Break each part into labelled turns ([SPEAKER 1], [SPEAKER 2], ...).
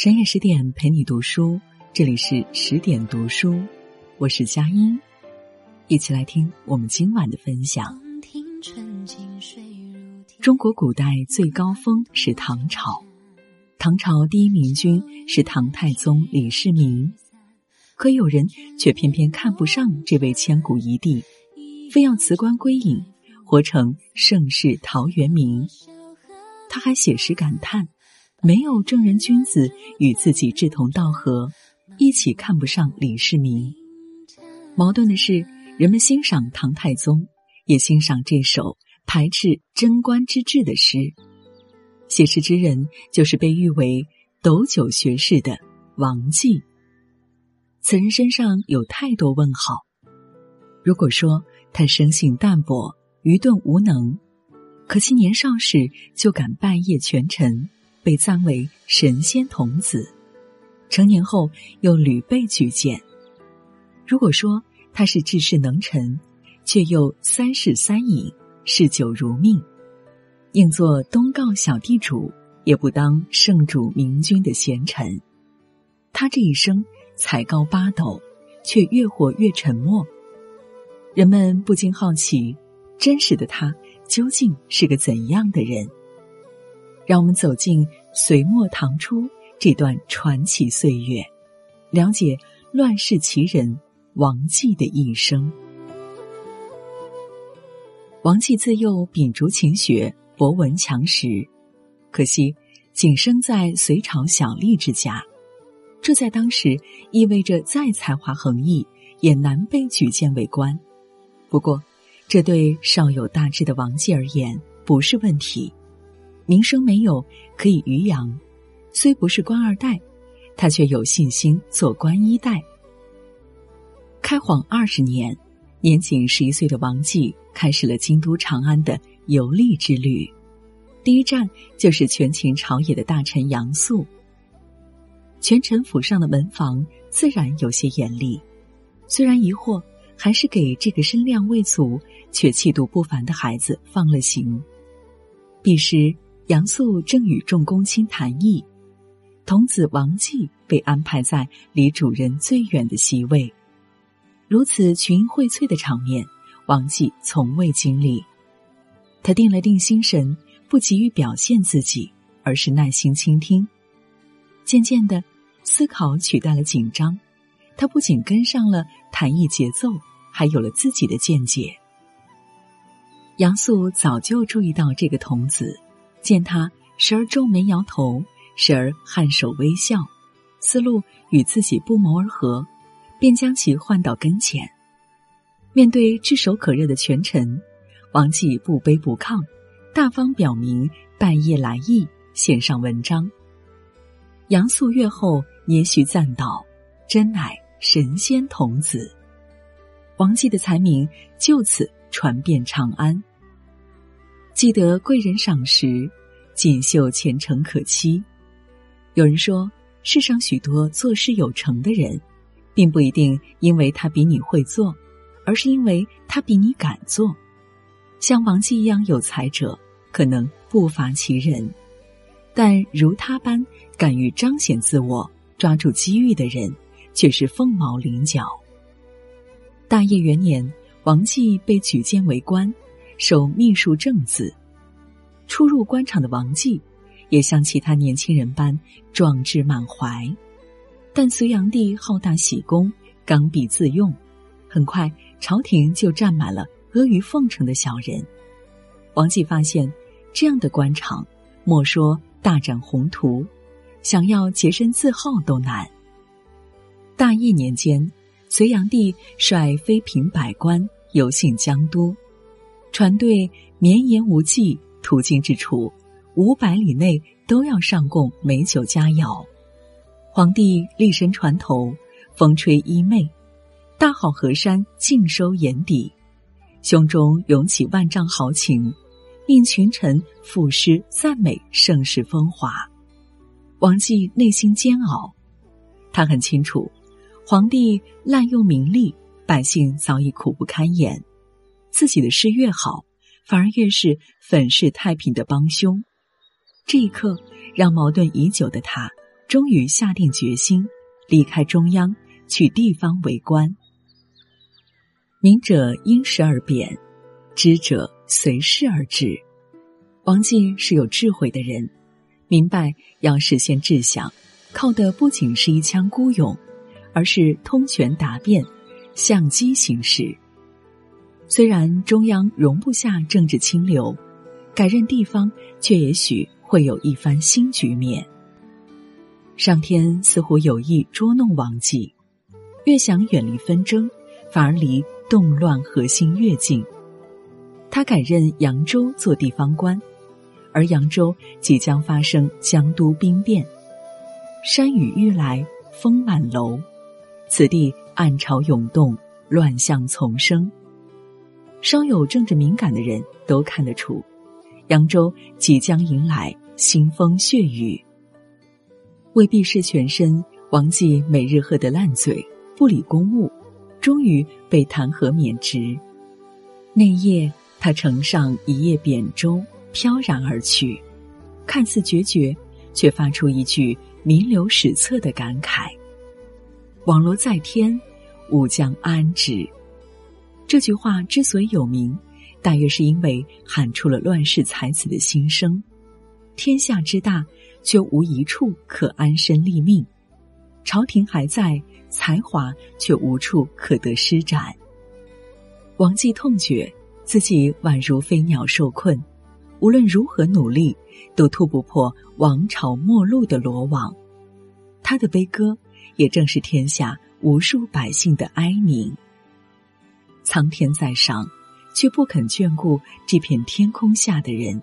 [SPEAKER 1] 深夜十点陪你读书，这里是十点读书，我是佳音，一起来听我们今晚的分享。中国古代最高峰是唐朝，唐朝第一明君是唐太宗李世民，可有人却偏偏看不上这位千古一帝，非要辞官归隐，活成盛世陶渊明。他还写诗感叹。没有正人君子与自己志同道合，一起看不上李世民。矛盾的是，人们欣赏唐太宗，也欣赏这首排斥贞观之治的诗。写诗之人就是被誉为斗酒学士的王绩。此人身上有太多问号。如果说他生性淡泊、愚钝无能，可惜年少时就敢拜谒权臣。被赞为神仙童子，成年后又屡被举荐。如果说他是治世能臣，却又三世三饮，嗜酒如命，宁做东皋小地主，也不当圣主明君的贤臣。他这一生才高八斗，却越活越沉默。人们不禁好奇，真实的他究竟是个怎样的人？让我们走进隋末唐初这段传奇岁月，了解乱世奇人王继的一生。王继自幼秉烛勤学，博闻强识，可惜仅生在隋朝小吏之家，这在当时意味着再才华横溢，也难被举荐为官。不过，这对少有大志的王继而言不是问题。名声没有可以渔阳，虽不是官二代，他却有信心做官一代。开皇二十年，年仅十一岁的王继开始了京都长安的游历之旅，第一站就是权倾朝野的大臣杨素。权臣府上的门房自然有些严厉，虽然疑惑，还是给这个身量未足却气度不凡的孩子放了行。彼时。杨素正与众公卿谈议，童子王继被安排在离主人最远的席位。如此群英荟萃的场面，王继从未经历。他定了定心神，不急于表现自己，而是耐心倾听。渐渐的，思考取代了紧张。他不仅跟上了谈议节奏，还有了自己的见解。杨素早就注意到这个童子。见他时而皱眉摇头，时而颔首微笑，思路与自己不谋而合，便将其唤到跟前。面对炙手可热的权臣，王继不卑不亢，大方表明拜谒来意，献上文章。杨素阅后，也许赞道：“真乃神仙童子。”王继的才名就此传遍长安。记得贵人赏识。锦绣前程可期。有人说，世上许多做事有成的人，并不一定因为他比你会做，而是因为他比你敢做。像王继一样有才者，可能不乏其人，但如他般敢于彰显自我、抓住机遇的人，却是凤毛麟角。大业元年，王继被举荐为官，授秘书正字。初入官场的王继，也像其他年轻人般壮志满怀，但隋炀帝好大喜功，刚愎自用，很快朝廷就站满了阿谀奉承的小人。王继发现，这样的官场，莫说大展宏图，想要洁身自好都难。大业年间，隋炀帝率妃嫔百官游幸江都，船队绵延无际。途经之处，五百里内都要上供美酒佳肴。皇帝立身船头，风吹衣袂，大好河山尽收眼底，胸中涌起万丈豪情，令群臣赋诗赞美盛世风华。王继内心煎熬，他很清楚，皇帝滥用名利，百姓早已苦不堪言，自己的事越好。反而越是粉饰太平的帮凶，这一刻让矛盾已久的他终于下定决心离开中央，去地方为官。明者因时而变，知者随事而治。王继是有智慧的人，明白要实现志向，靠的不仅是一腔孤勇，而是通权达变，相机行事。虽然中央容不下政治清流，改任地方却也许会有一番新局面。上天似乎有意捉弄王继，越想远离纷争，反而离动乱核心越近。他改任扬州做地方官。而扬州即将发生江都兵变，山雨欲来风满楼，此地暗潮涌动，乱象丛生。稍有政治敏感的人都看得出，扬州即将迎来腥风血雨。为避世全身，王继每日喝得烂醉，不理公务，终于被弹劾免职。那夜，他乘上一叶扁舟。飘然而去，看似决绝，却发出一句名留史册的感慨：“网罗在天，吾将安之。”这句话之所以有名，大约是因为喊出了乱世才子的心声。天下之大，却无一处可安身立命；朝廷还在，才华却无处可得施展。王继痛觉自己宛如飞鸟受困。无论如何努力，都突不破王朝末路的罗网。他的悲歌，也正是天下无数百姓的哀鸣。苍天在上，却不肯眷顾这片天空下的人。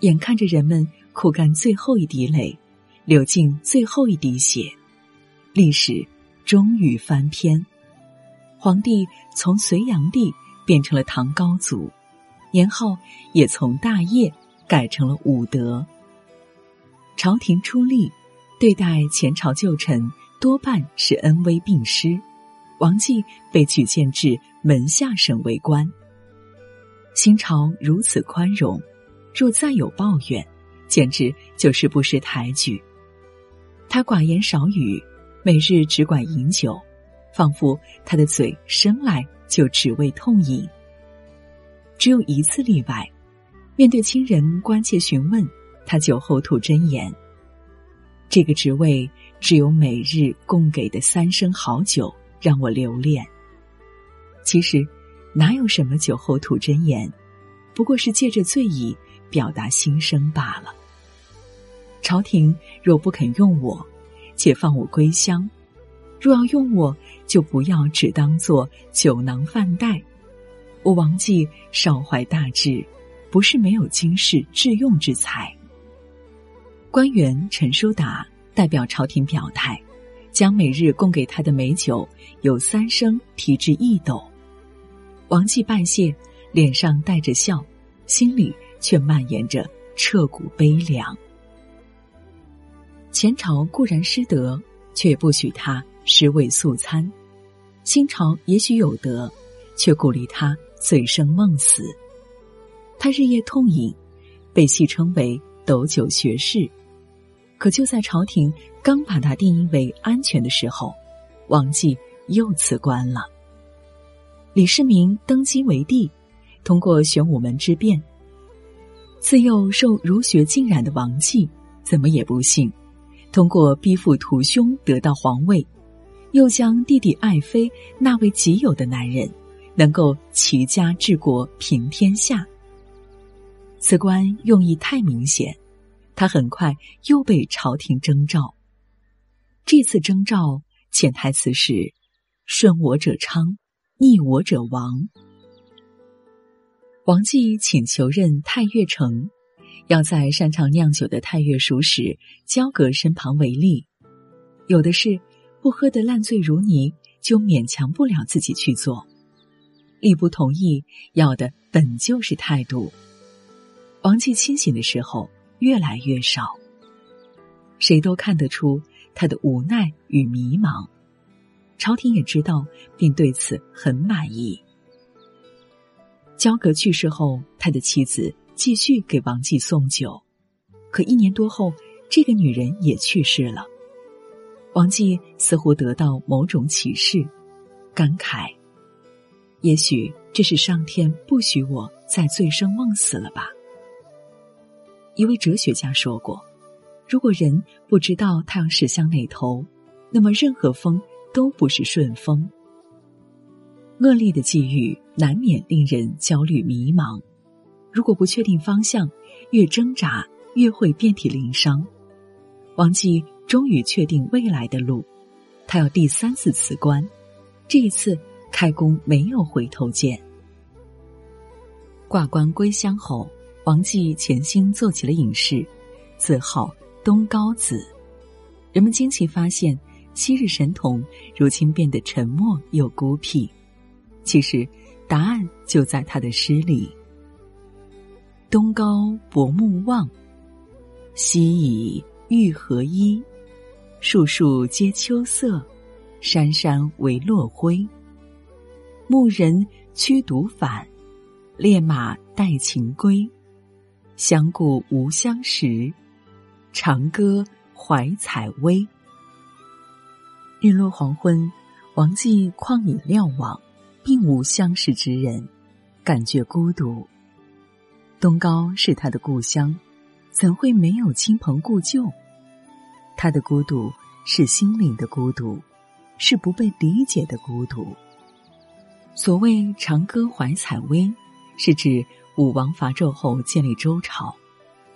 [SPEAKER 1] 眼看着人们苦干最后一滴泪，流尽最后一滴血，历史终于翻篇。皇帝从隋炀帝变成了唐高祖。年号也从大业改成了武德。朝廷出力，对待前朝旧臣多半是恩威并施。王继被举荐至门下省为官。新朝如此宽容，若再有抱怨，简直就是不识抬举。他寡言少语，每日只管饮酒，仿佛他的嘴生来就只为痛饮。只有一次例外，面对亲人关切询问，他酒后吐真言。这个职位只有每日供给的三升好酒让我留恋。其实，哪有什么酒后吐真言，不过是借着醉意表达心声罢了。朝廷若不肯用我，且放我归乡；若要用我，就不要只当做酒囊饭袋。我王继少怀大志，不是没有经世致用之才。官员陈叔达代表朝廷表态，将每日供给他的美酒有三升提至一斗。王继拜谢，脸上带着笑，心里却蔓延着彻骨悲凉。前朝固然失德，却不许他食味素餐；新朝也许有德，却鼓励他。醉生梦死，他日夜痛饮，被戏称为“斗酒学士”。可就在朝廷刚把他定义为安全的时候，王继又辞官了。李世民登基为帝，通过玄武门之变，自幼受儒学浸染的王继，怎么也不信，通过逼父屠兄得到皇位，又将弟弟爱妃纳为己有的男人。能够齐家治国平天下，此官用意太明显，他很快又被朝廷征召。这次征召潜台词是：顺我者昌，逆我者亡。王继请求任太岳丞，要在擅长酿酒的太岳熟使焦阁身旁为例。有的是不喝得烂醉如泥，就勉强不了自己去做。力不同意，要的本就是态度。王继清醒的时候越来越少，谁都看得出他的无奈与迷茫。朝廷也知道，并对此很满意。焦格去世后，他的妻子继续给王继送酒，可一年多后，这个女人也去世了。王继似乎得到某种启示，感慨：也许这是上天不许我再醉生梦死了吧。一位哲学家说过：“如果人不知道太阳驶向哪头，那么任何风都不是顺风。”恶劣的际遇难免令人焦虑迷茫，如果不确定方向，越挣扎越会遍体鳞伤。王继终于确定未来的路，他要第三次辞官，这一次开弓没有回头箭。挂冠归乡后。王继潜心做起了隐士，自号东高子。人们惊奇发现，昔日神童如今变得沉默又孤僻。其实，答案就在他的诗里：“东高薄暮望，西倚玉河依。树树皆秋色，山山唯落晖。牧人驱犊返，猎马带禽归。”相顾无相识，长歌怀采薇。日落黄昏，王继旷野瞭望，并无相识之人，感觉孤独。东高是他的故乡，怎会没有亲朋故旧？他的孤独是心灵的孤独，是不被理解的孤独。所谓长歌怀采薇，是指。武王伐纣后建立周朝，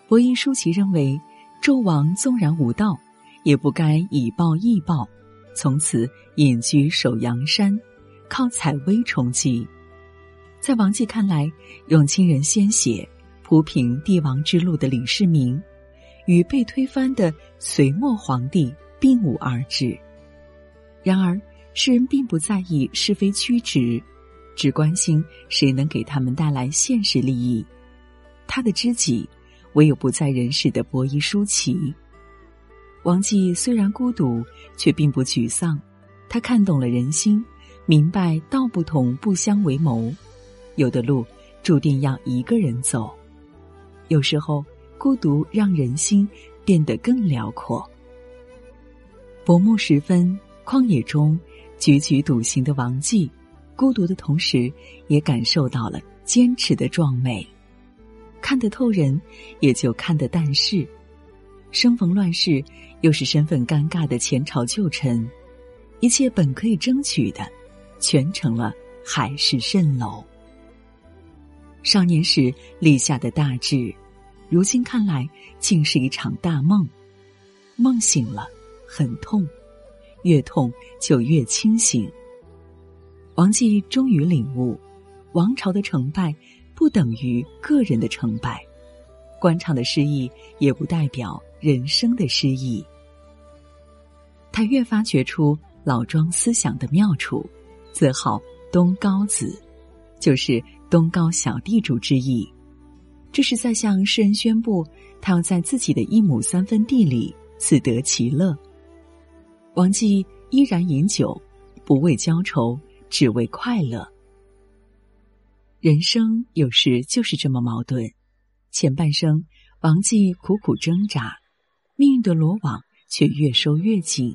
[SPEAKER 1] 伯夷叔齐认为，纣王纵然无道，也不该以暴易暴，从此隐居守阳山，靠采薇充饥。在王继看来，用亲人鲜血铺平帝王之路的李世民，与被推翻的隋末皇帝并无二致。然而，世人并不在意是非曲直。只关心谁能给他们带来现实利益。他的知己，唯有不在人世的伯夷叔齐。王继虽然孤独，却并不沮丧。他看懂了人心，明白道不同不相为谋。有的路注定要一个人走。有时候，孤独让人心变得更辽阔。薄暮时分，旷野中踽踽独行的王继。孤独的同时，也感受到了坚持的壮美。看得透人，也就看得淡世。生逢乱世，又是身份尴尬的前朝旧臣，一切本可以争取的，全成了海市蜃楼。少年时立下的大志，如今看来，竟是一场大梦。梦醒了，很痛，越痛就越清醒。王继终于领悟，王朝的成败不等于个人的成败，官场的失意也不代表人生的失意。他越发觉出老庄思想的妙处，自号东高子，就是东高小地主之意。这是在向世人宣布，他要在自己的一亩三分地里自得其乐。王继依然饮酒，不为浇愁。只为快乐。人生有时就是这么矛盾。前半生，王继苦苦挣扎，命运的罗网却越收越紧；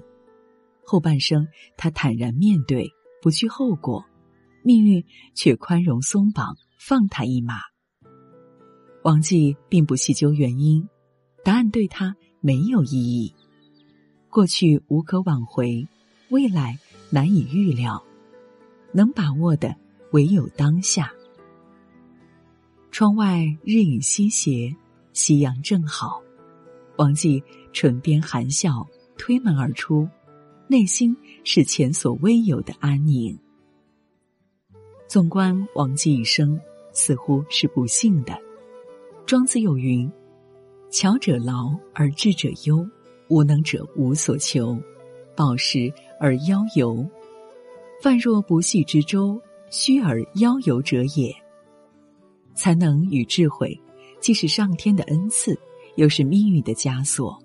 [SPEAKER 1] 后半生，他坦然面对，不惧后果，命运却宽容松绑，放他一马。王继并不细究原因，答案对他没有意义。过去无可挽回，未来难以预料。能把握的唯有当下。窗外日影西斜，夕阳正好。王继唇边含笑，推门而出，内心是前所未有的安宁。纵观王继一生，似乎是不幸的。庄子有云：“巧者劳而智者忧，无能者无所求，饱食而夭游。”泛若不系之舟，虚而夭游者也。才能与智慧，既是上天的恩赐，又是命运的枷锁。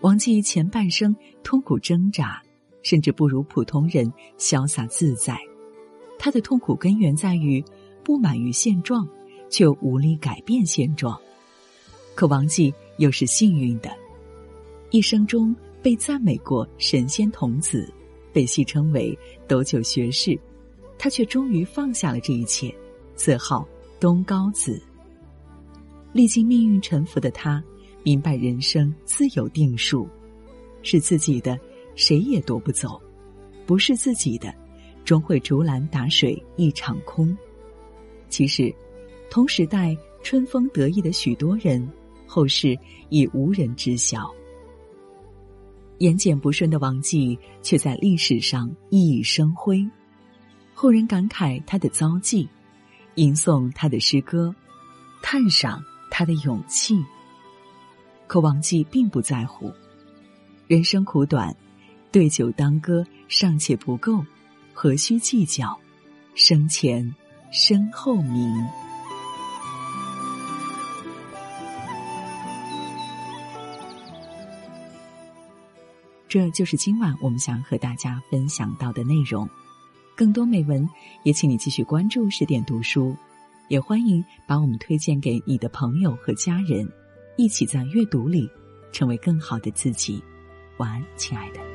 [SPEAKER 1] 王继前半生痛苦挣扎，甚至不如普通人潇洒自在。他的痛苦根源在于不满于现状，却无力改变现状。可王继又是幸运的，一生中被赞美过神仙童子，被戏称为斗酒学士，他却终于放下了这一切，自号东高子。历经命运沉浮的他，明白人生自有定数，是自己的，谁也夺不走；不是自己的，终会竹篮打水一场空。其实，同时代春风得意的许多人，后世已无人知晓。言简不顺的王继，却在历史上熠熠生辉，后人感慨他的遭际，吟诵他的诗歌，叹赏。他的勇气，可王继并不在乎。人生苦短，对酒当歌尚且不够，何须计较生前身后名？这就是今晚我们想和大家分享到的内容。更多美文，也请你继续关注十点读书。也欢迎把我们推荐给你的朋友和家人，一起在阅读里成为更好的自己。晚安，亲爱的。